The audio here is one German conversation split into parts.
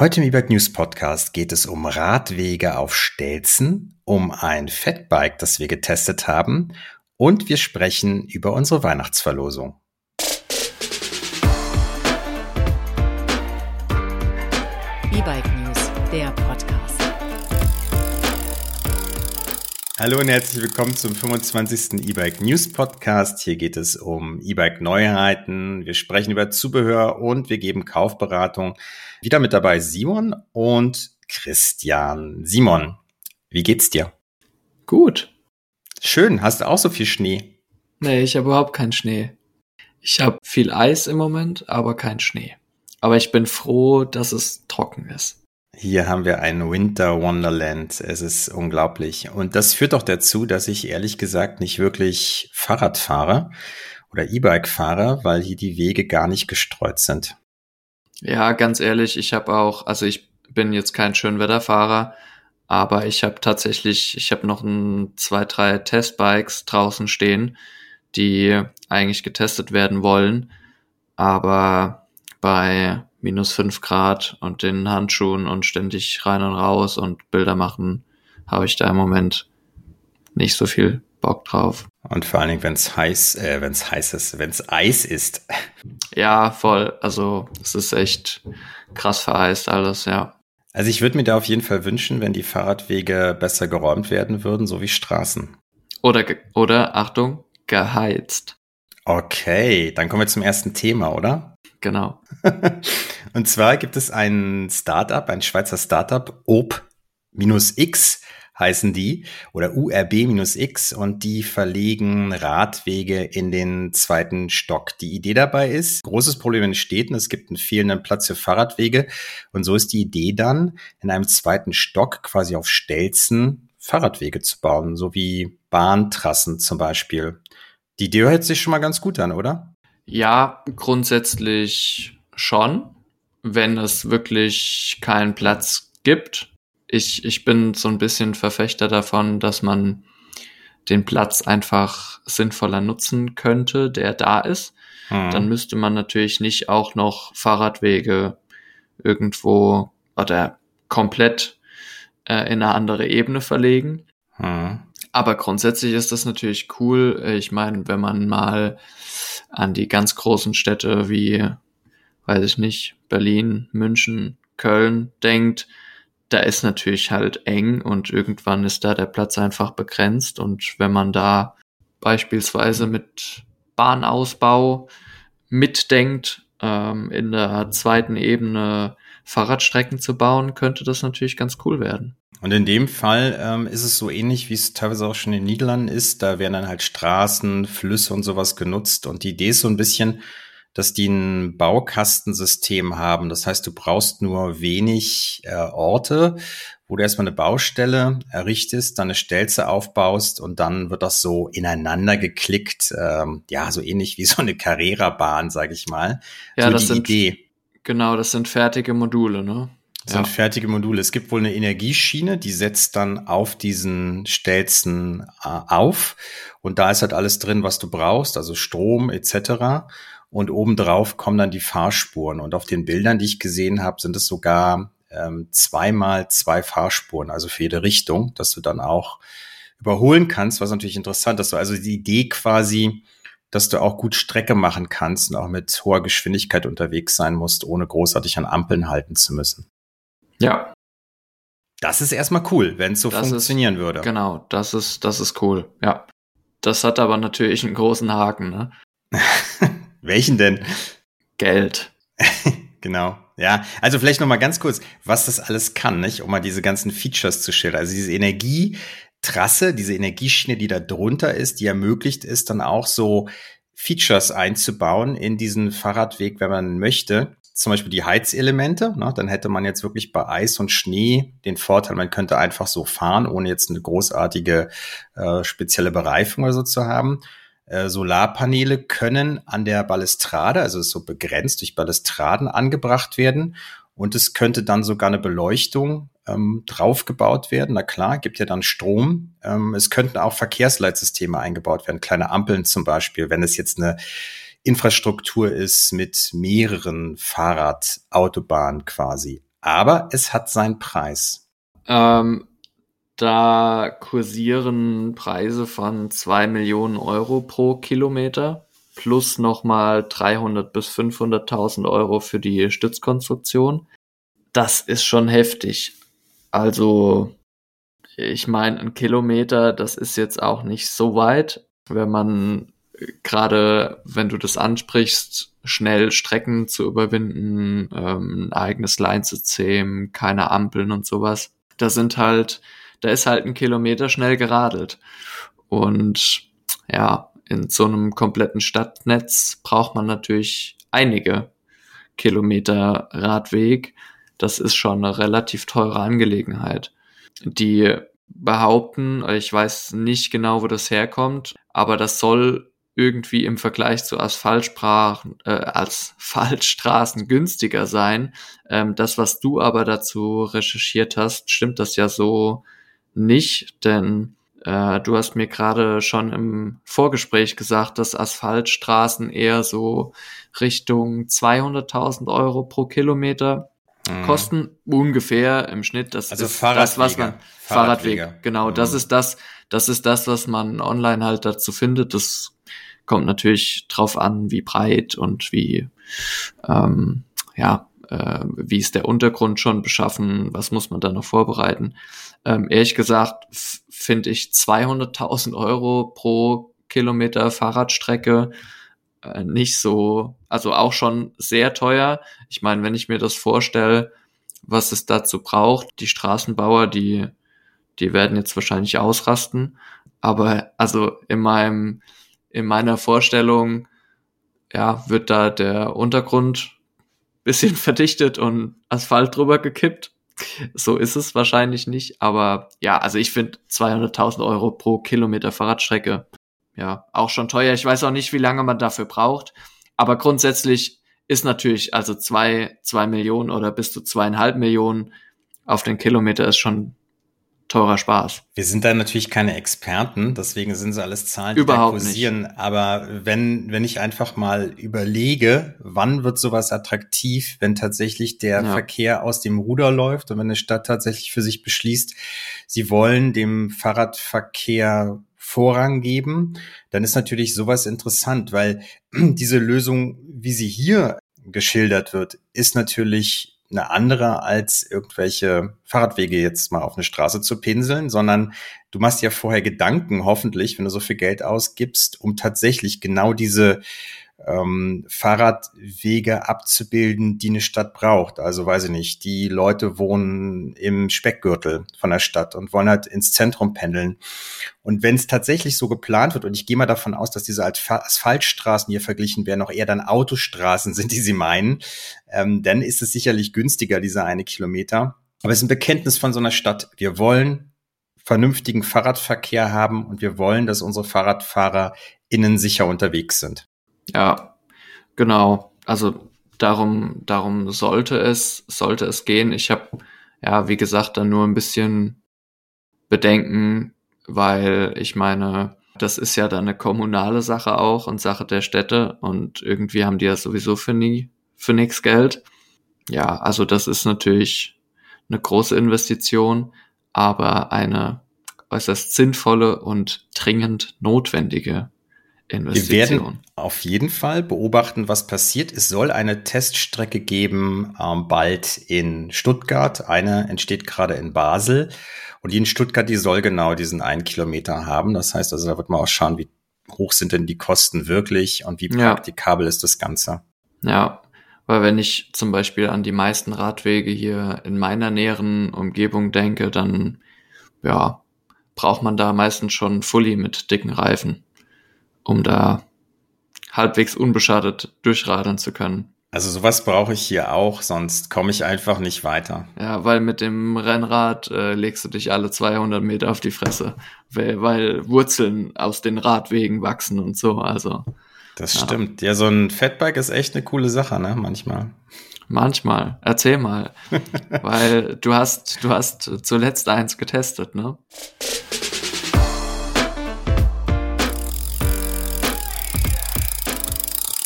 Heute im E-Bike News Podcast geht es um Radwege auf Stelzen, um ein Fatbike, das wir getestet haben und wir sprechen über unsere Weihnachtsverlosung. Hallo und herzlich willkommen zum 25. E-Bike News Podcast. Hier geht es um E-Bike Neuheiten. Wir sprechen über Zubehör und wir geben Kaufberatung. Wieder mit dabei Simon und Christian. Simon, wie geht's dir? Gut. Schön. Hast du auch so viel Schnee? Nee, ich habe überhaupt keinen Schnee. Ich habe viel Eis im Moment, aber kein Schnee. Aber ich bin froh, dass es trocken ist. Hier haben wir ein Winter Wonderland. Es ist unglaublich. Und das führt doch dazu, dass ich ehrlich gesagt nicht wirklich Fahrrad fahre oder E-Bike fahre, weil hier die Wege gar nicht gestreut sind. Ja, ganz ehrlich, ich habe auch, also ich bin jetzt kein Schönwetterfahrer, aber ich habe tatsächlich, ich habe noch ein, zwei, drei Testbikes draußen stehen, die eigentlich getestet werden wollen, aber bei minus fünf Grad und den Handschuhen und ständig rein und raus und Bilder machen, habe ich da im Moment nicht so viel Bock drauf. Und vor allen Dingen, wenn es heiß, äh, wenn es heiß ist, wenn es Eis ist. Ja, voll. Also es ist echt krass vereist alles, ja. Also ich würde mir da auf jeden Fall wünschen, wenn die Fahrradwege besser geräumt werden würden, so wie Straßen. Oder, oder Achtung, geheizt. Okay, dann kommen wir zum ersten Thema, oder? Genau. Und zwar gibt es ein Startup, ein Schweizer Startup, OP-X, heißen die, oder URB-X und die verlegen Radwege in den zweiten Stock. Die Idee dabei ist, großes Problem in Städten, es gibt einen fehlenden Platz für Fahrradwege und so ist die Idee dann, in einem zweiten Stock quasi auf Stelzen Fahrradwege zu bauen, so wie Bahntrassen zum Beispiel. Die Idee hört sich schon mal ganz gut an, oder? Ja, grundsätzlich schon, wenn es wirklich keinen Platz gibt ich, ich bin so ein bisschen Verfechter davon, dass man den Platz einfach sinnvoller nutzen könnte, der da ist. Hm. Dann müsste man natürlich nicht auch noch Fahrradwege irgendwo oder komplett äh, in eine andere Ebene verlegen. Hm. Aber grundsätzlich ist das natürlich cool. Ich meine, wenn man mal an die ganz großen Städte wie, weiß ich nicht, Berlin, München, Köln denkt, da ist natürlich halt eng und irgendwann ist da der Platz einfach begrenzt und wenn man da beispielsweise mit Bahnausbau mitdenkt, ähm, in der zweiten Ebene Fahrradstrecken zu bauen, könnte das natürlich ganz cool werden. Und in dem Fall ähm, ist es so ähnlich, wie es teilweise auch schon in den Niederlanden ist. Da werden dann halt Straßen, Flüsse und sowas genutzt. Und die Idee ist so ein bisschen, dass die ein Baukastensystem haben. Das heißt, du brauchst nur wenig äh, Orte, wo du erstmal eine Baustelle errichtest, dann eine Stelze aufbaust und dann wird das so ineinander geklickt. Ähm, ja, so ähnlich wie so eine Carrera-Bahn, sag ich mal. Ja, so das die sind, Idee. Genau, das sind fertige Module, ne? Das sind fertige Module. Es gibt wohl eine Energieschiene, die setzt dann auf diesen Stelzen äh, auf. Und da ist halt alles drin, was du brauchst, also Strom etc und obendrauf kommen dann die Fahrspuren. Und auf den Bildern, die ich gesehen habe, sind es sogar ähm, zweimal zwei Fahrspuren, also für jede Richtung, dass du dann auch überholen kannst, was natürlich interessant ist. Also die Idee quasi, dass du auch gut Strecke machen kannst und auch mit hoher Geschwindigkeit unterwegs sein musst, ohne großartig an Ampeln halten zu müssen. Ja. Das ist erstmal cool, wenn es so das funktionieren ist, würde. Genau, das ist, das ist cool, ja. Das hat aber natürlich einen großen Haken, ne? Welchen denn? Geld. genau. Ja, also vielleicht noch mal ganz kurz, was das alles kann, nicht, um mal diese ganzen Features zu schildern. Also diese Energietrasse, diese Energieschiene, die da drunter ist, die ermöglicht ist, dann auch so Features einzubauen in diesen Fahrradweg, wenn man möchte. Zum Beispiel die Heizelemente. Ne? Dann hätte man jetzt wirklich bei Eis und Schnee den Vorteil, man könnte einfach so fahren, ohne jetzt eine großartige äh, spezielle Bereifung oder so zu haben. Äh, Solarpaneele können an der Balustrade, also so begrenzt durch Balustraden angebracht werden. Und es könnte dann sogar eine Beleuchtung ähm, draufgebaut werden. Na klar, gibt ja dann Strom. Ähm, es könnten auch Verkehrsleitsysteme eingebaut werden, kleine Ampeln zum Beispiel, wenn es jetzt eine Infrastruktur ist mit mehreren Fahrradautobahnen quasi. aber es hat seinen Preis. Ähm, da kursieren Preise von zwei Millionen Euro pro Kilometer plus nochmal 300 bis 500.000 Euro für die Stützkonstruktion. Das ist schon heftig. Also, ich meine, ein Kilometer, das ist jetzt auch nicht so weit, wenn man gerade, wenn du das ansprichst, schnell Strecken zu überwinden, ähm, ein eigenes Line-System, keine Ampeln und sowas. Da sind halt, da ist halt ein Kilometer schnell geradelt. Und ja, in so einem kompletten Stadtnetz braucht man natürlich einige Kilometer Radweg. Das ist schon eine relativ teure Angelegenheit. Die behaupten, ich weiß nicht genau, wo das herkommt, aber das soll irgendwie im Vergleich zu Asphaltsprachen, äh, Asphaltstraßen günstiger sein. Ähm, das, was du aber dazu recherchiert hast, stimmt das ja so nicht, denn äh, du hast mir gerade schon im Vorgespräch gesagt, dass Asphaltstraßen eher so Richtung 200.000 Euro pro Kilometer mhm. kosten, ungefähr im Schnitt. Das also ist das, was man Fahrradwege, Fahrradweg, genau. Mhm. Das ist das, das ist das, was man online halt dazu findet. Das kommt natürlich drauf an, wie breit und wie ähm, ja äh, wie ist der Untergrund schon beschaffen, was muss man da noch vorbereiten. Ähm, ehrlich gesagt finde ich 200.000 Euro pro Kilometer Fahrradstrecke äh, nicht so, also auch schon sehr teuer. Ich meine, wenn ich mir das vorstelle, was es dazu braucht, die Straßenbauer, die, die werden jetzt wahrscheinlich ausrasten. Aber also in meinem, in meiner Vorstellung, ja, wird da der Untergrund bisschen verdichtet und Asphalt drüber gekippt so ist es wahrscheinlich nicht, aber ja, also ich finde 200.000 Euro pro Kilometer Fahrradstrecke, ja, auch schon teuer. Ich weiß auch nicht, wie lange man dafür braucht, aber grundsätzlich ist natürlich, also zwei, zwei Millionen oder bis zu zweieinhalb Millionen auf den Kilometer ist schon teurer Spaß. Wir sind da natürlich keine Experten, deswegen sind so alles Zahlen, die Überhaupt kursieren. Nicht. Aber wenn, wenn ich einfach mal überlege, wann wird sowas attraktiv, wenn tatsächlich der ja. Verkehr aus dem Ruder läuft und wenn eine Stadt tatsächlich für sich beschließt, sie wollen dem Fahrradverkehr Vorrang geben, dann ist natürlich sowas interessant, weil diese Lösung, wie sie hier geschildert wird, ist natürlich eine andere als irgendwelche Fahrradwege jetzt mal auf eine Straße zu pinseln, sondern du machst ja vorher Gedanken, hoffentlich, wenn du so viel Geld ausgibst, um tatsächlich genau diese ähm, Fahrradwege abzubilden, die eine Stadt braucht. Also weiß ich nicht, die Leute wohnen im Speckgürtel von der Stadt und wollen halt ins Zentrum pendeln. Und wenn es tatsächlich so geplant wird, und ich gehe mal davon aus, dass diese Asphaltstraßen hier verglichen werden, auch eher dann Autostraßen sind, die sie meinen, ähm, dann ist es sicherlich günstiger, dieser eine Kilometer. Aber es ist ein Bekenntnis von so einer Stadt. Wir wollen vernünftigen Fahrradverkehr haben und wir wollen, dass unsere Fahrradfahrer innen sicher unterwegs sind. Ja, genau. Also darum, darum sollte es, sollte es gehen. Ich habe, ja, wie gesagt, dann nur ein bisschen Bedenken, weil ich meine, das ist ja dann eine kommunale Sache auch und Sache der Städte und irgendwie haben die ja sowieso für nie, für nichts Geld. Ja, also das ist natürlich eine große Investition, aber eine äußerst sinnvolle und dringend notwendige Investition. Wir werden auf jeden Fall beobachten, was passiert. Es soll eine Teststrecke geben, ähm, bald in Stuttgart. Eine entsteht gerade in Basel. Und die in Stuttgart, die soll genau diesen einen Kilometer haben. Das heißt also, da wird man auch schauen, wie hoch sind denn die Kosten wirklich und wie praktikabel ja. ist das Ganze. Ja, weil wenn ich zum Beispiel an die meisten Radwege hier in meiner näheren Umgebung denke, dann ja, braucht man da meistens schon Fully mit dicken Reifen um da halbwegs unbeschadet durchradern zu können. Also sowas brauche ich hier auch, sonst komme ich einfach nicht weiter. Ja, weil mit dem Rennrad äh, legst du dich alle 200 Meter auf die Fresse, weil, weil Wurzeln aus den Radwegen wachsen und so. Also das ja. stimmt. Ja, so ein Fatbike ist echt eine coole Sache, ne? Manchmal. Manchmal. Erzähl mal, weil du hast du hast zuletzt eins getestet, ne?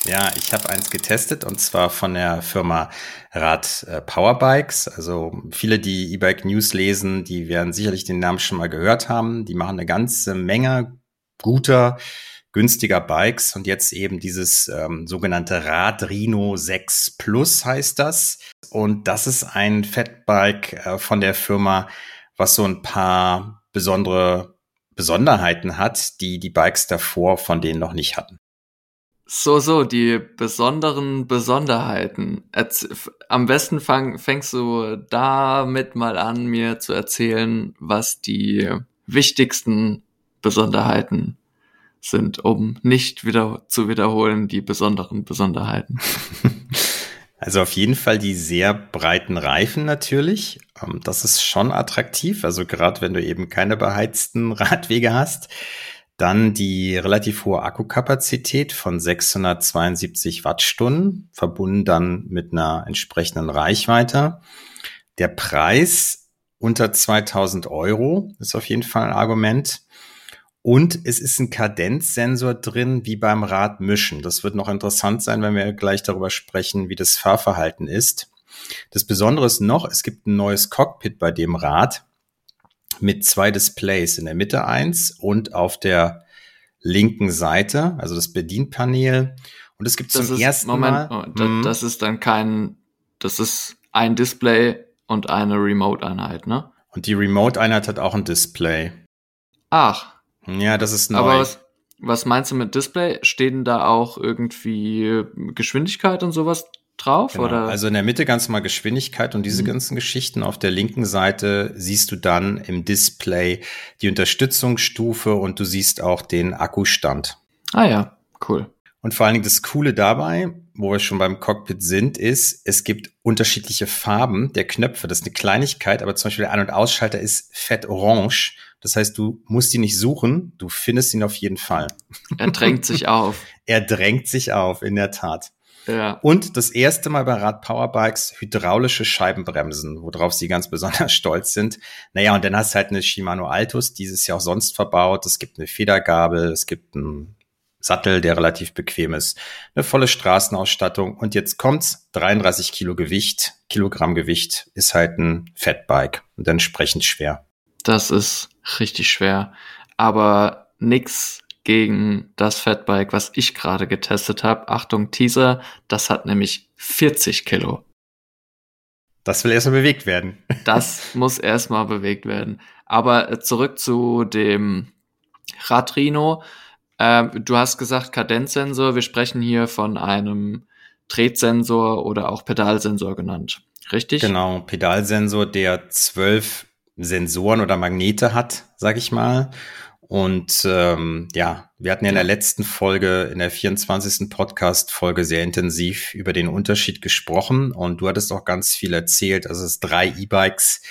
Ja, ich habe eins getestet und zwar von der Firma Rad äh, Powerbikes. Also viele, die E-Bike News lesen, die werden sicherlich den Namen schon mal gehört haben. Die machen eine ganze Menge guter, günstiger Bikes und jetzt eben dieses ähm, sogenannte Rad Rhino 6 Plus heißt das. Und das ist ein Fatbike äh, von der Firma, was so ein paar besondere Besonderheiten hat, die die Bikes davor von denen noch nicht hatten. So, so, die besonderen Besonderheiten. Erz Am besten fang, fängst du damit mal an, mir zu erzählen, was die wichtigsten Besonderheiten sind, um nicht wieder zu wiederholen, die besonderen Besonderheiten. Also auf jeden Fall die sehr breiten Reifen natürlich. Ähm, das ist schon attraktiv. Also gerade wenn du eben keine beheizten Radwege hast. Dann die relativ hohe Akkukapazität von 672 Wattstunden, verbunden dann mit einer entsprechenden Reichweite. Der Preis unter 2000 Euro ist auf jeden Fall ein Argument. Und es ist ein Kadenzsensor drin, wie beim Radmischen. Das wird noch interessant sein, wenn wir gleich darüber sprechen, wie das Fahrverhalten ist. Das Besondere ist noch, es gibt ein neues Cockpit bei dem Rad mit zwei Displays. In der Mitte eins und auf der linken Seite, also das Bedienpanel. Und es gibt das zum ist, ersten Moment, Mal. Oh, das, Mhm. das ist dann kein, das ist ein Display und eine Remote-Einheit, ne? Und die Remote-Einheit hat auch ein Display. Ach, Ja, das ist neu. aber was, was meinst du mit Display? Stehen da auch irgendwie Geschwindigkeit und sowas drauf? Genau. Oder? Also in der Mitte ganz normal Geschwindigkeit und diese Mhm. ganzen Geschichten. Auf der linken Seite siehst du dann im Display die Unterstützungsstufe und du siehst auch den Akkustand. ah ja, cool. Und vor allen Dingen das Coole dabei, wo wir schon beim Cockpit sind, ist, es gibt unterschiedliche Farben der Knöpfe. Das ist eine Kleinigkeit, aber zum Beispiel der Ein- und Ausschalter ist fett orange. Das heißt, du musst ihn nicht suchen, du findest ihn auf jeden Fall. Er drängt sich auf. Er drängt sich auf, in der Tat. Ja. Und das erste Mal bei Rad Powerbikes hydraulische Scheibenbremsen, worauf sie ganz besonders stolz sind. Naja, und dann hast du halt eine Shimano Altus, dieses Jahr auch sonst verbaut. Es gibt eine Federgabel, es gibt einen Sattel, der relativ bequem ist, eine volle Straßenausstattung. Und jetzt kommt's, 33 Kilo Gewicht, Kilogramm Gewicht ist halt ein Fatbike und entsprechend schwer. Das ist richtig schwer. Aber nix gegen das Fatbike, was ich gerade getestet habe. Achtung, Teaser, das hat nämlich 40 Kilo. Das will erstmal bewegt werden. Das muss erstmal bewegt werden. Aber äh, zurück zu dem Radrino. Ähm, du hast gesagt Kadenzsensor. Wir sprechen hier von einem Drehsensor oder auch Pedalsensor genannt. Richtig? Genau, Pedalsensor, der zwölf Sensoren oder Magnete hat, sag ich mal. Und ähm, ja, wir hatten ja in der letzten Folge, in der 24. Podcast-Folge sehr intensiv über den Unterschied gesprochen und du hattest auch ganz viel erzählt. Also es ist drei E-Bikes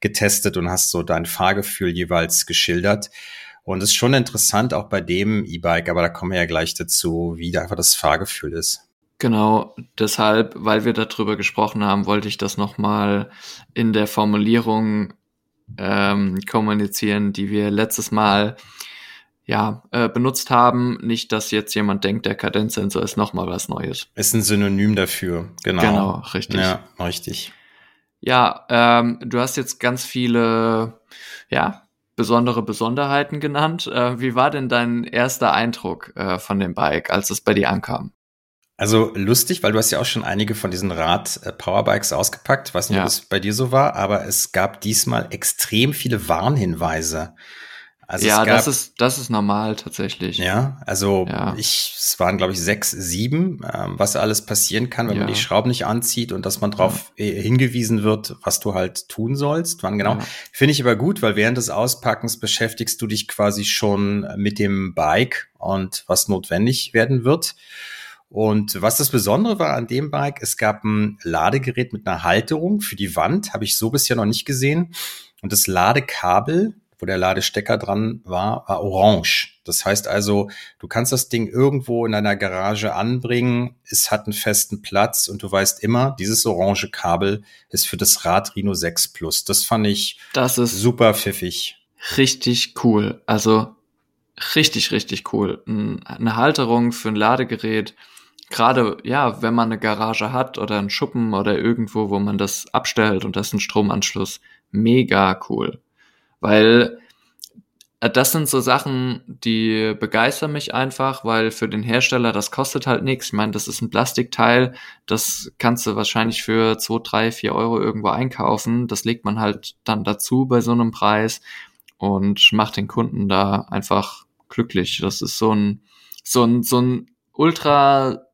getestet und hast so dein Fahrgefühl jeweils geschildert. Und es ist schon interessant, auch bei dem E-Bike, aber da kommen wir ja gleich dazu, wie da einfach das Fahrgefühl ist. Genau, deshalb, weil wir darüber gesprochen haben, wollte ich das nochmal in der Formulierung ähm, kommunizieren, die wir letztes Mal ja äh, benutzt haben. Nicht, dass jetzt jemand denkt, der Kadenzsensor ist nochmal was Neues. Ist ein Synonym dafür, genau. Genau, richtig. Ja, richtig. Ja, ähm, du hast jetzt ganz viele, ja, besondere Besonderheiten genannt. Äh, wie war denn dein erster Eindruck äh, von dem Bike, als es bei dir ankam? Also lustig, weil du hast ja auch schon einige von diesen Rad-Powerbikes ausgepackt. Ich weiß nicht, Ja. ob es bei dir so war, aber es gab diesmal extrem viele Warnhinweise. Also ja, gab, das ist das ist normal tatsächlich. ja, also Ja. ich, es waren glaube ich sechs, sieben, ähm, was alles passieren kann, wenn man Ja. die Schrauben nicht anzieht und dass man darauf hingewiesen wird, was du halt tun sollst. Wann genau? Ja. Finde ich aber gut, weil während des Auspackens beschäftigst du dich quasi schon mit dem Bike und was notwendig werden wird. Und was das Besondere war an dem Bike, es gab ein Ladegerät mit einer Halterung für die Wand, habe ich so bisher noch nicht gesehen. Und das Ladekabel, wo der Ladestecker dran war, war orange. Das heißt also, du kannst das Ding irgendwo in deiner Garage anbringen, es hat einen festen Platz und du weißt immer, dieses orange Kabel ist für das Rad Rhino 6 Plus. Das fand ich Das ist super pfiffig. richtig cool. Also richtig, richtig cool. Eine Halterung für ein Ladegerät gerade, ja, wenn man eine Garage hat oder einen Schuppen oder irgendwo, wo man das abstellt und das ist ein Stromanschluss, mega cool. Weil äh, das sind so Sachen, die begeistern mich einfach, weil für den Hersteller das kostet halt nichts. Ich meine, das ist ein Plastikteil, das kannst du wahrscheinlich für zwei, drei, vier Euro irgendwo einkaufen. Das legt man halt dann dazu bei so einem Preis und macht den Kunden da einfach glücklich. Das ist so ein, so ein, so ein ultra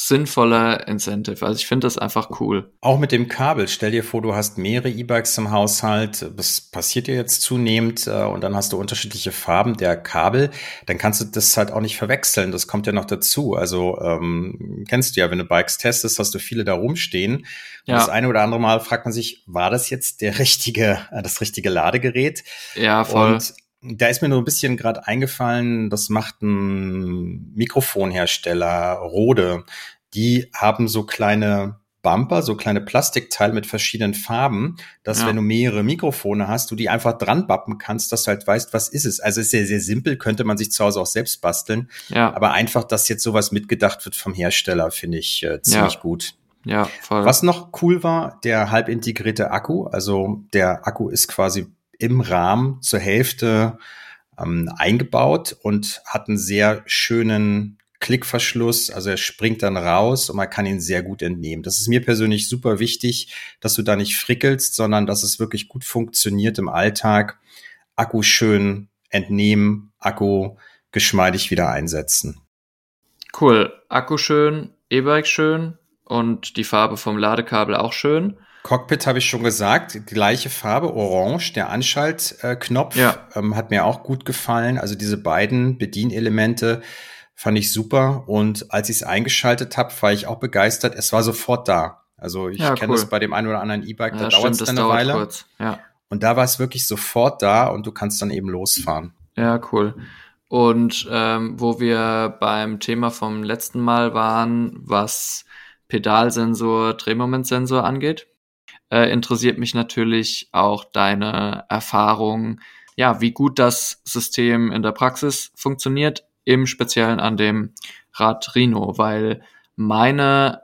sinnvoller Incentive. Also ich finde das einfach cool. Auch mit dem Kabel. Stell dir vor, du hast mehrere E-Bikes im Haushalt. Das passiert dir jetzt zunehmend äh, und dann hast du unterschiedliche Farben der Kabel. Dann kannst du das halt auch nicht verwechseln. Das kommt ja noch dazu. Also ähm, kennst du ja, wenn du Bikes testest, hast du viele da rumstehen. Und ja. das eine oder andere Mal fragt man sich, war das jetzt der richtige, äh, das richtige Ladegerät? Ja, voll. Und da ist mir nur ein bisschen gerade eingefallen, das macht ein Mikrofonhersteller, Rode. Die haben so kleine Bumper, so kleine Plastikteile mit verschiedenen Farben, dass ja. wenn du mehrere Mikrofone hast, du die einfach dran bappen kannst, dass du halt weißt, was ist es. Also ist sehr, sehr simpel, könnte man sich zu Hause auch selbst basteln. Ja. Aber einfach, dass jetzt sowas mitgedacht wird vom Hersteller, finde ich äh, ziemlich ja. gut. Ja, voll. Was noch cool war, der halb integrierte Akku. Also der Akku ist quasi im Rahmen zur Hälfte ähm, eingebaut und hat einen sehr schönen Klickverschluss, also er springt dann raus und man kann ihn sehr gut entnehmen. Das ist mir persönlich super wichtig, dass du da nicht frickelst, sondern dass es wirklich gut funktioniert im Alltag. Akku schön entnehmen, Akku geschmeidig wieder einsetzen. Cool. Akku schön, E-Bike schön und die Farbe vom Ladekabel auch schön. Cockpit habe ich schon gesagt, gleiche Farbe, orange. Der Anschaltknopf ja. ähm, hat mir auch gut gefallen. Also diese beiden Bedienelemente fand ich super. Und als ich es eingeschaltet habe, war ich auch begeistert. Es war sofort da. Also ich ja, kenne cool. das bei dem einen oder anderen E-Bike, ja, da dauert es eine Weile. Kurz. Ja. Und da war es wirklich sofort da und du kannst dann eben losfahren. Ja, cool. Und ähm, wo wir beim Thema vom letzten Mal waren, was Pedalsensor, Drehmomentsensor angeht, äh, interessiert mich natürlich auch deine Erfahrung, ja, wie gut das System in der Praxis funktioniert, im Speziellen an dem Rad Rhino, weil meine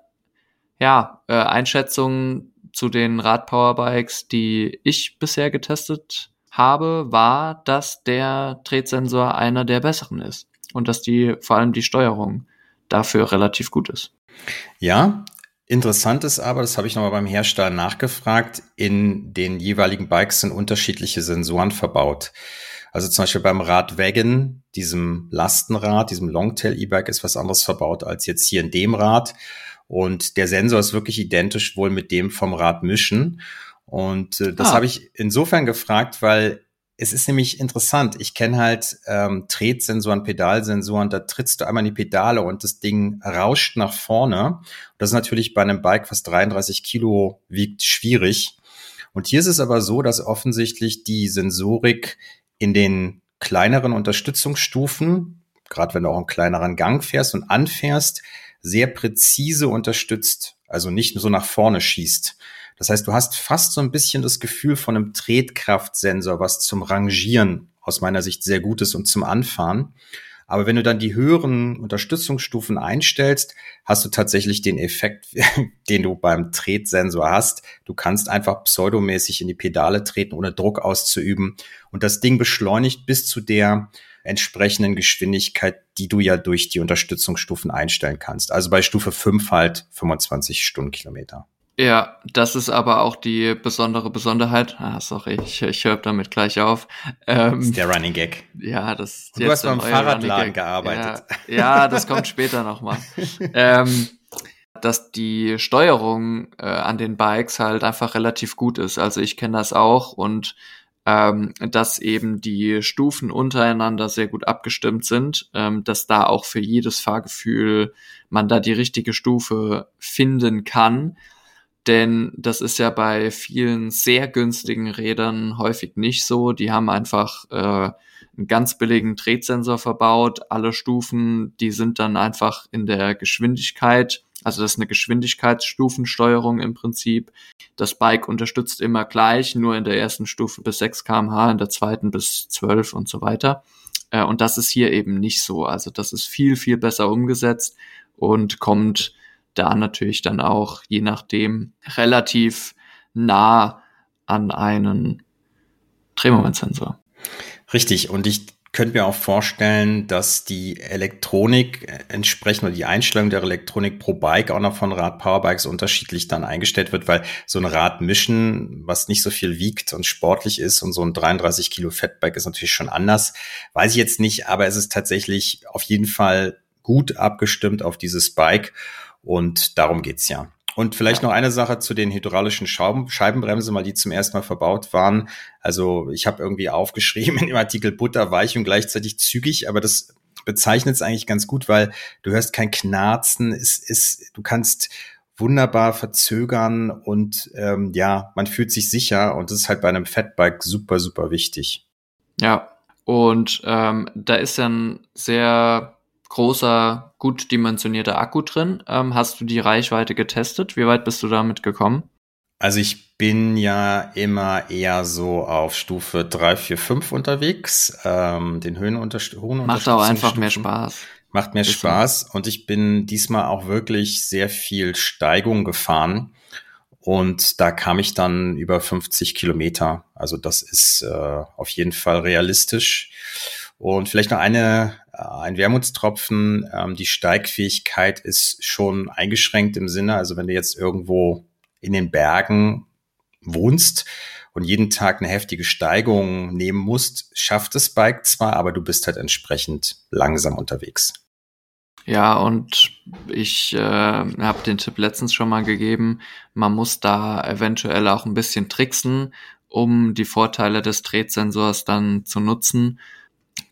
ja, äh, Einschätzung zu den Rad-Powerbikes, die ich bisher getestet habe, war, dass der Drehsensor einer der besseren ist und dass die vor allem die Steuerung dafür relativ gut ist. Ja, Interessant ist aber, das habe ich nochmal beim Hersteller nachgefragt, in den jeweiligen Bikes sind unterschiedliche Sensoren verbaut. Also zum Beispiel beim Rad Wagon, diesem Lastenrad, diesem Longtail E-Bike ist was anderes verbaut als jetzt hier in dem Rad. Und der Sensor ist wirklich identisch wohl mit dem vom Rad Mischen. Und äh, das ah. habe ich insofern gefragt, weil es ist nämlich interessant. Ich kenne halt ähm, Tretsensoren, Pedalsensoren, da trittst du einmal in die Pedale und das Ding rauscht nach vorne. Das ist natürlich bei einem Bike, was 33 Kilo wiegt, schwierig. Und hier ist es aber so, dass offensichtlich die Sensorik in den kleineren Unterstützungsstufen, gerade wenn du auch einen kleineren Gang fährst und anfährst, sehr präzise unterstützt, also nicht nur so nach vorne schießt. Das heißt, du hast fast so ein bisschen das Gefühl von einem Tretkraftsensor, was zum Rangieren aus meiner Sicht sehr gut ist und zum Anfahren. Aber wenn du dann die höheren Unterstützungsstufen einstellst, hast du tatsächlich den Effekt, den du beim Tretsensor hast. Du kannst einfach pseudomäßig in die Pedale treten, ohne Druck auszuüben. Und das Ding beschleunigt bis zu der entsprechenden Geschwindigkeit, die du ja durch die Unterstützungsstufen einstellen kannst. Also bei Stufe 5 halt 25 Stundenkilometer. Ja, das ist aber auch die besondere Besonderheit. Ah, sorry, ich, ich höre damit gleich auf. Ähm, das ist der Running Gag. Ja, das ist Du hast beim Fahrradladen gearbeitet. Ja, ja, das kommt später nochmal. ähm, dass die Steuerung äh, an den Bikes halt einfach relativ gut ist. Also ich kenne das auch und ähm, dass eben die Stufen untereinander sehr gut abgestimmt sind, ähm, dass da auch für jedes Fahrgefühl man da die richtige Stufe finden kann denn das ist ja bei vielen sehr günstigen Rädern häufig nicht so. Die haben einfach äh, einen ganz billigen Drehsensor verbaut. Alle Stufen, die sind dann einfach in der Geschwindigkeit. Also das ist eine Geschwindigkeitsstufensteuerung im Prinzip. Das Bike unterstützt immer gleich, nur in der ersten Stufe bis 6 kmh, in der zweiten bis 12 und so weiter. Äh, und das ist hier eben nicht so. Also das ist viel, viel besser umgesetzt und kommt da natürlich dann auch je nachdem relativ nah an einen Drehmomentsensor. Richtig. Und ich könnte mir auch vorstellen, dass die Elektronik entsprechend oder die Einstellung der Elektronik pro Bike auch noch von Rad-Powerbikes unterschiedlich dann eingestellt wird, weil so ein Rad mischen, was nicht so viel wiegt und sportlich ist und so ein 33 Kilo Fettbike ist natürlich schon anders. Weiß ich jetzt nicht, aber es ist tatsächlich auf jeden Fall gut abgestimmt auf dieses Bike und darum geht's ja. Und vielleicht noch eine Sache zu den hydraulischen Scheiben, Scheibenbremsen, weil die zum ersten Mal verbaut waren. Also ich habe irgendwie aufgeschrieben in dem Artikel Butter, weich und gleichzeitig zügig, aber das bezeichnet es eigentlich ganz gut, weil du hörst kein Knarzen, es ist, du kannst wunderbar verzögern und ähm, ja, man fühlt sich sicher und das ist halt bei einem Fatbike super, super wichtig. Ja, und ähm, da ist dann sehr großer, gut dimensionierter Akku drin. Ähm, hast du die Reichweite getestet? Wie weit bist du damit gekommen? Also ich bin ja immer eher so auf Stufe 3, 4, 5 unterwegs. Ähm, den Höhenunterst. Macht auch einfach Stufen. mehr Spaß. Macht mehr. Spaß. Und ich bin diesmal auch wirklich sehr viel Steigung gefahren. Und da kam ich dann über 50 Kilometer. Also das ist äh, auf jeden Fall realistisch. Und vielleicht noch eine, ein Wermutstropfen. Ähm, die Steigfähigkeit ist schon eingeschränkt im Sinne, also wenn du jetzt irgendwo in den Bergen wohnst und jeden Tag eine heftige Steigung nehmen musst, schafft das Bike zwar, aber du bist halt entsprechend langsam unterwegs. Ja, und ich äh, habe den Tipp letztens schon mal gegeben, man muss da eventuell auch ein bisschen tricksen, um die Vorteile des Drehsensors dann zu nutzen.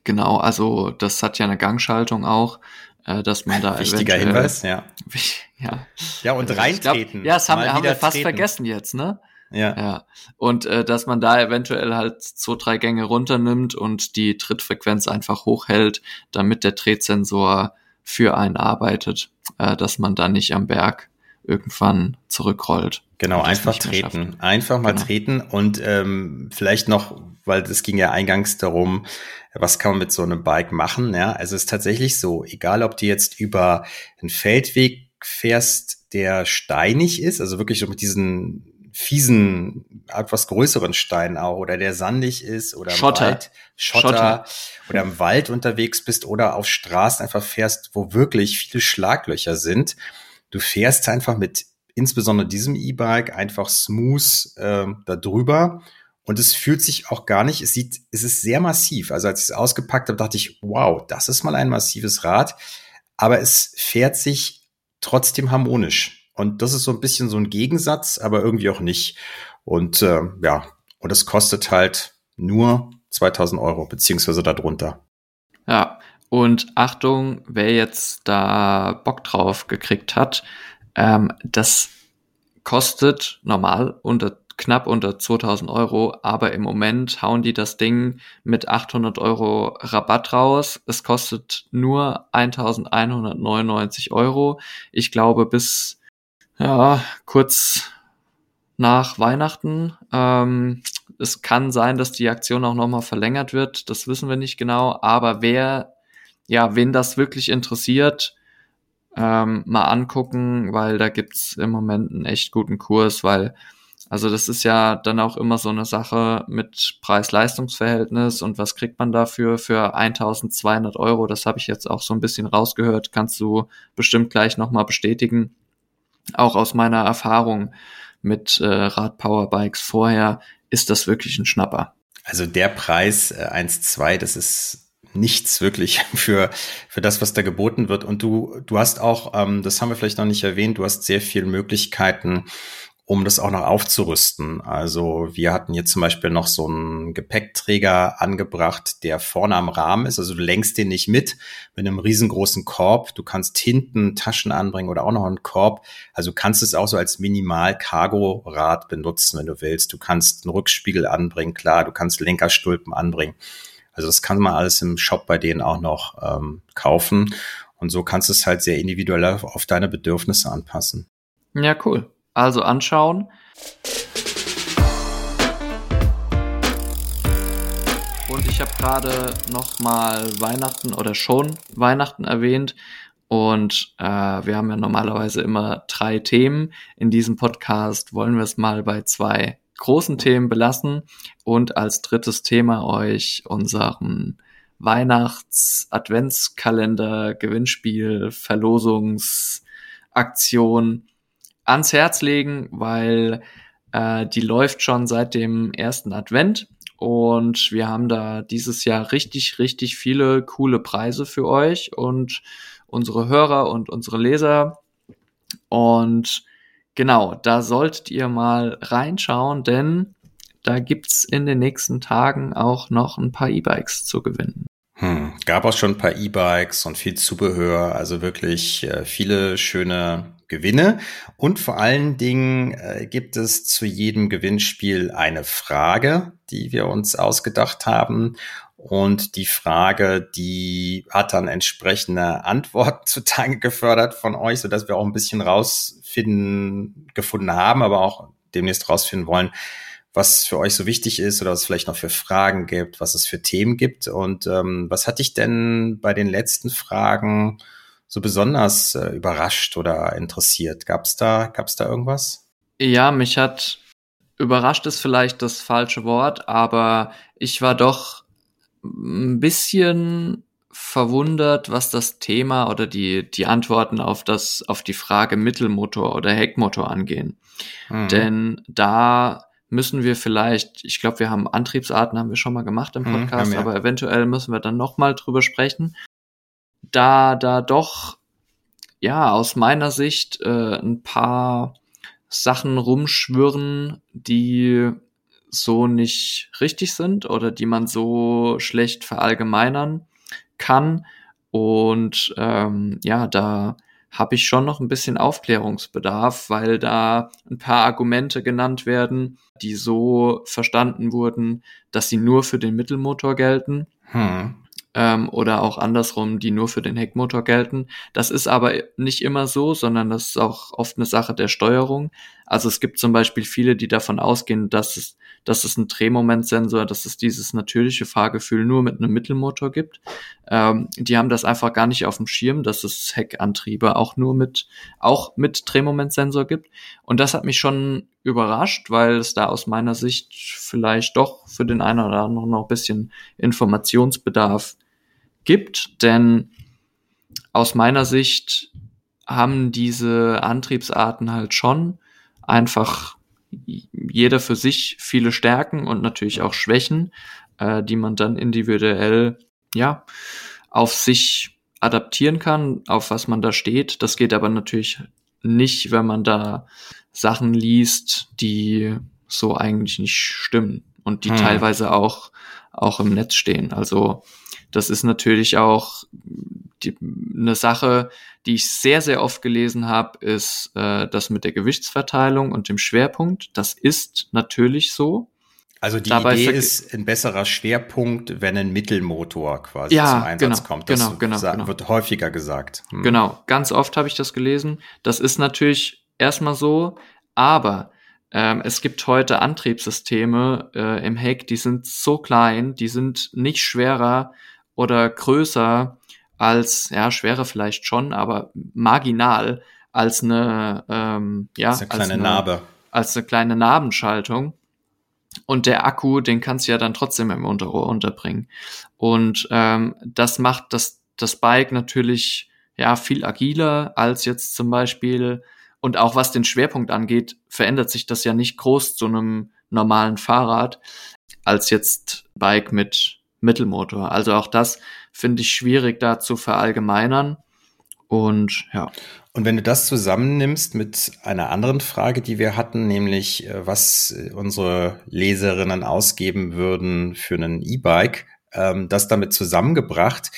Genau, also das hat ja eine Gangschaltung auch, äh, dass man da Wichtiger Hinweis, ja. ja. Ja, und reintreten. Glaub, ja, das haben, haben wir fast treten. vergessen jetzt, ne? Ja. ja. Und äh, dass man da eventuell halt zwei, drei Gänge runternimmt und die Trittfrequenz einfach hochhält, damit der Drehsensor für einen arbeitet, äh, dass man da nicht am Berg irgendwann zurückrollt. Genau, einfach treten. Einfach mal genau. treten und ähm, vielleicht noch, weil es ging ja eingangs darum, was kann man mit so einem Bike machen? Ja, also es ist tatsächlich so, egal ob du jetzt über einen Feldweg fährst, der steinig ist, also wirklich so mit diesen fiesen, etwas größeren Steinen auch, oder der sandig ist, oder Schotter. im Wald, Schotter, Schotter, oder im Wald unterwegs bist, oder auf Straßen einfach fährst, wo wirklich viele Schlaglöcher sind. Du fährst einfach mit insbesondere diesem E-Bike einfach smooth äh, da drüber und es fühlt sich auch gar nicht, es sieht, es ist sehr massiv. Also als ich es ausgepackt habe, dachte ich, wow, das ist mal ein massives Rad. Aber es fährt sich trotzdem harmonisch. Und das ist so ein bisschen so ein Gegensatz, aber irgendwie auch nicht. Und äh, ja, und es kostet halt nur 2000 Euro, beziehungsweise darunter. Ja, und Achtung, wer jetzt da Bock drauf gekriegt hat, ähm, das kostet normal unter knapp unter 2000 Euro, aber im Moment hauen die das Ding mit 800 Euro Rabatt raus. Es kostet nur 1199 Euro. Ich glaube bis ja kurz nach Weihnachten. Ähm, es kann sein, dass die Aktion auch nochmal verlängert wird. Das wissen wir nicht genau. Aber wer, ja, wen das wirklich interessiert, ähm, mal angucken, weil da gibt's im Moment einen echt guten Kurs, weil also das ist ja dann auch immer so eine Sache mit Preis-Leistungs-Verhältnis und was kriegt man dafür für 1200 Euro? Das habe ich jetzt auch so ein bisschen rausgehört, kannst du bestimmt gleich nochmal bestätigen. Auch aus meiner Erfahrung mit äh, Rad-Powerbikes vorher ist das wirklich ein Schnapper. Also der Preis äh, 1,2, das ist nichts wirklich für, für das, was da geboten wird. Und du, du hast auch, ähm, das haben wir vielleicht noch nicht erwähnt, du hast sehr viele Möglichkeiten, um das auch noch aufzurüsten. Also wir hatten jetzt zum Beispiel noch so einen Gepäckträger angebracht, der vorne am Rahmen ist. Also du lenkst den nicht mit mit einem riesengroßen Korb. Du kannst hinten Taschen anbringen oder auch noch einen Korb. Also du kannst es auch so als Minimal-Cargo-Rad benutzen, wenn du willst. Du kannst einen Rückspiegel anbringen, klar. Du kannst Lenkerstulpen anbringen. Also das kann man alles im Shop bei denen auch noch ähm, kaufen. Und so kannst du es halt sehr individuell auf deine Bedürfnisse anpassen. Ja, cool. Also anschauen. Und ich habe gerade noch mal Weihnachten oder schon Weihnachten erwähnt. Und äh, wir haben ja normalerweise immer drei Themen. In diesem Podcast wollen wir es mal bei zwei großen Themen belassen und als drittes Thema euch unseren Weihnachts-Adventskalender, Gewinnspiel, Verlosungsaktion ans Herz legen, weil äh, die läuft schon seit dem ersten Advent und wir haben da dieses Jahr richtig, richtig viele coole Preise für euch und unsere Hörer und unsere Leser. Und Genau, da solltet ihr mal reinschauen, denn da gibt's in den nächsten Tagen auch noch ein paar E-Bikes zu gewinnen. Hm, gab auch schon ein paar E-Bikes und viel Zubehör, also wirklich äh, viele schöne Gewinne. Und vor allen Dingen äh, gibt es zu jedem Gewinnspiel eine Frage, die wir uns ausgedacht haben. Und die Frage, die hat dann entsprechende Antworten zutage gefördert von euch, so dass wir auch ein bisschen rausfinden, gefunden haben, aber auch demnächst rausfinden wollen, was für euch so wichtig ist oder was es vielleicht noch für Fragen gibt, was es für Themen gibt. Und ähm, was hat dich denn bei den letzten Fragen so besonders äh, überrascht oder interessiert? Gab es da, gab's da irgendwas? Ja, mich hat überrascht ist vielleicht das falsche Wort, aber ich war doch ein bisschen verwundert, was das Thema oder die, die Antworten auf das, auf die Frage Mittelmotor oder Heckmotor angehen. Mhm. Denn da müssen wir vielleicht, ich glaube, wir haben Antriebsarten, haben wir schon mal gemacht im mhm, Podcast, mhm, aber eventuell müssen wir dann nochmal drüber sprechen. Da, da doch, ja, aus meiner Sicht äh, ein paar Sachen rumschwirren, die so nicht richtig sind oder die man so schlecht verallgemeinern kann. Und ähm, ja, da habe ich schon noch ein bisschen Aufklärungsbedarf, weil da ein paar Argumente genannt werden, die so verstanden wurden, dass sie nur für den Mittelmotor gelten. Hm ähm, oder auch andersrum, die nur für den Heckmotor gelten. Das ist aber nicht immer so, sondern das ist auch oft eine Sache der Steuerung. Also es gibt zum Beispiel viele, die davon ausgehen, dass es, dass es ein Drehmomentsensor, dass es dieses natürliche Fahrgefühl nur mit einem Mittelmotor gibt. Ähm, die haben das einfach gar nicht auf dem Schirm, dass es Heckantriebe auch nur mit, auch mit Drehmomentsensor gibt. Und das hat mich schon überrascht, weil es da aus meiner Sicht vielleicht doch für den einen oder anderen noch ein bisschen Informationsbedarf gibt, denn aus meiner Sicht haben diese Antriebsarten halt schon einfach jeder für sich viele Stärken und natürlich auch Schwächen, äh, die man dann individuell ja auf sich adaptieren kann, auf was man da steht. Das geht aber natürlich nicht, wenn man da Sachen liest, die so eigentlich nicht stimmen und die hm. teilweise auch auch im Netz stehen. Also das ist natürlich auch die, eine Sache, die ich sehr, sehr oft gelesen habe, ist äh, das mit der Gewichtsverteilung und dem Schwerpunkt. Das ist natürlich so. Also die Dabei Idee ist ein besserer Schwerpunkt, wenn ein Mittelmotor quasi ja, zum Einsatz genau, kommt. Das genau, genau, genau. wird häufiger gesagt. Hm. Genau, ganz oft habe ich das gelesen. Das ist natürlich erstmal so, aber ähm, es gibt heute Antriebssysteme äh, im Heck, die sind so klein, die sind nicht schwerer oder größer als, ja, schwerer vielleicht schon, aber marginal als eine, ähm, ja, als eine kleine als eine, Narbe. Als eine kleine Narbenschaltung. Und der Akku, den kannst du ja dann trotzdem im Unterrohr unterbringen. Und ähm, das macht das, das Bike natürlich ja viel agiler als jetzt zum Beispiel. Und auch was den Schwerpunkt angeht, verändert sich das ja nicht groß zu einem normalen Fahrrad als jetzt Bike mit Mittelmotor. Also auch das finde ich schwierig da zu verallgemeinern. Und ja. Und wenn du das zusammennimmst mit einer anderen Frage, die wir hatten, nämlich äh, was unsere Leserinnen ausgeben würden für einen E-Bike, ähm, das damit zusammengebracht,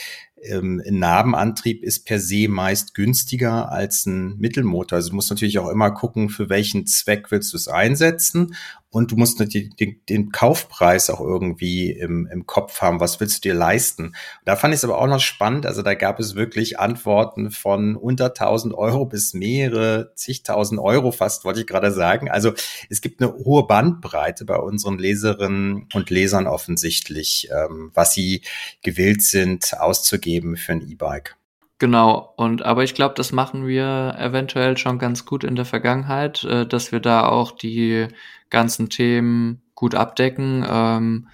ähm, ein Nabenantrieb ist per se meist günstiger als ein Mittelmotor. Also du musst natürlich auch immer gucken, für welchen Zweck willst du es einsetzen und du musst natürlich den, den Kaufpreis auch irgendwie im, im Kopf haben. Was willst du dir leisten? Da fand ich es aber auch noch spannend. Also da gab es wirklich Antworten von unter 1000 Euro bis mehrere zigtausend Euro fast, wollte ich gerade sagen. Also es gibt eine hohe Bandbreite bei unseren Leserinnen und Lesern offensichtlich, ähm, was sie gewillt sind auszugeben für ein E-Bike. Genau, und aber ich glaube, das machen wir eventuell schon ganz gut in der Vergangenheit, äh, dass wir da auch die ganzen Themen gut abdecken. Ähm,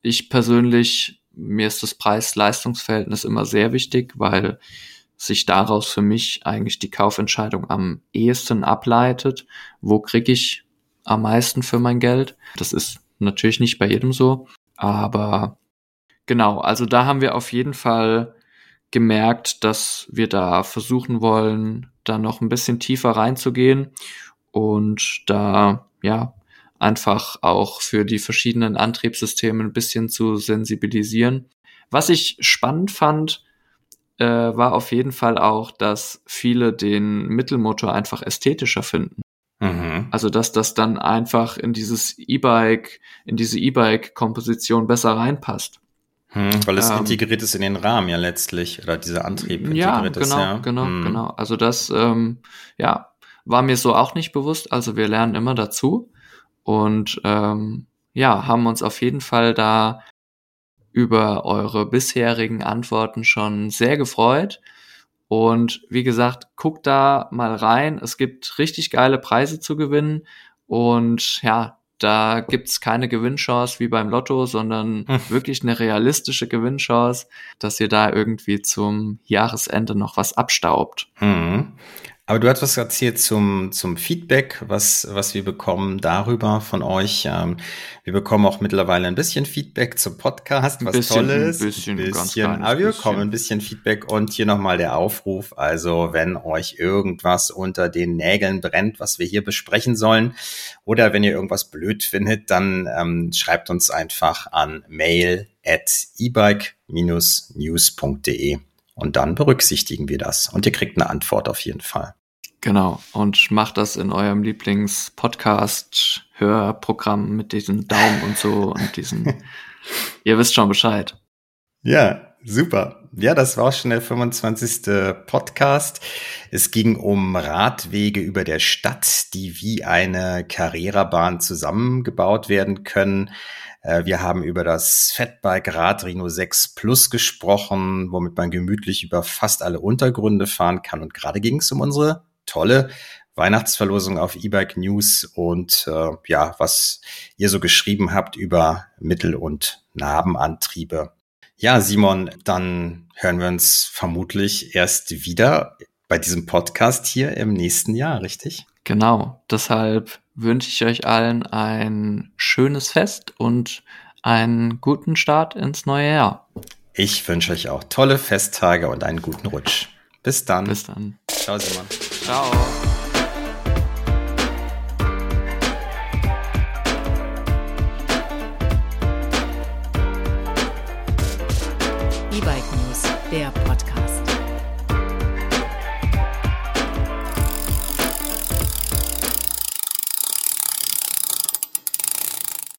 ich persönlich, mir ist das Preis-Leistungs-Verhältnis immer sehr wichtig, weil sich daraus für mich eigentlich die Kaufentscheidung am ehesten ableitet. Wo kriege ich am meisten für mein Geld? Das ist natürlich nicht bei jedem so, aber genau, also da haben wir auf jeden Fall gemerkt, dass wir da versuchen wollen, da noch ein bisschen tiefer reinzugehen und da, ja, einfach auch für die verschiedenen Antriebssysteme ein bisschen zu sensibilisieren. Was ich spannend fand, äh, war auf jeden Fall auch, dass viele den Mittelmotor einfach ästhetischer finden. Mhm. Also dass das dann einfach in dieses E-Bike, in diese E-Bike-Komposition besser reinpasst. Hm, weil es ähm, integriert ist in den Rahmen ja letztlich, oder dieser Antrieb integriert ja, genau, ist. Ja, genau, hm. genau. Also das, ähm, ja, war mir so auch nicht bewusst. Also wir lernen immer dazu und ähm, ja, haben uns auf jeden Fall da über eure bisherigen Antworten schon sehr gefreut. Und wie gesagt, guckt da mal rein. Es gibt richtig geile Preise zu gewinnen. Und ja, da gibt's keine Gewinnchance wie beim Lotto, sondern hm. wirklich eine realistische Gewinnchance, dass ihr da irgendwie zum Jahresende noch was abstaubt. Mhm. Aber du hast was erzählt zum, zum Feedback, was, was wir bekommen darüber von euch. Ähm, wir bekommen auch mittlerweile ein bisschen Feedback zum Podcast, was bisschen, toll ist. Ein bisschen, ein bisschen aber wir bekommen ein bisschen Feedback und hier nochmal der Aufruf. Also wenn euch irgendwas unter den Nägeln brennt, was wir hier besprechen sollen, oder wenn ihr irgendwas blöd findet, dann ähm, schreibt uns einfach an mail at ebike-news.de und dann berücksichtigen wir das und ihr kriegt eine Antwort auf jeden Fall. Genau. Und macht das in eurem Lieblings-Podcast-Hörprogramm mit diesen Daumen und so und diesen. Ihr wisst schon Bescheid. Ja, super. Ja, das war schon der 25. Podcast. Es ging um Radwege über der Stadt, die wie eine Carrera-Bahn zusammengebaut werden können. Äh, wir haben über das Fatbike Rad Rhino 6 Plus gesprochen, womit man gemütlich über fast alle Untergründe fahren kann. Und gerade ging es um unsere tolle Weihnachtsverlosung auf E-Bike News und äh, ja, was ihr so geschrieben habt über Mittel- und Narbenantriebe. Ja, Simon, dann hören wir uns vermutlich erst wieder bei diesem Podcast hier im nächsten Jahr, richtig? Genau. Deshalb wünsche ich euch allen ein schönes Fest und einen guten Start ins neue Jahr. Ich wünsche euch auch tolle Festtage und einen guten Rutsch. Bis dann. Bis dann. Ciao, Simon. Ciao.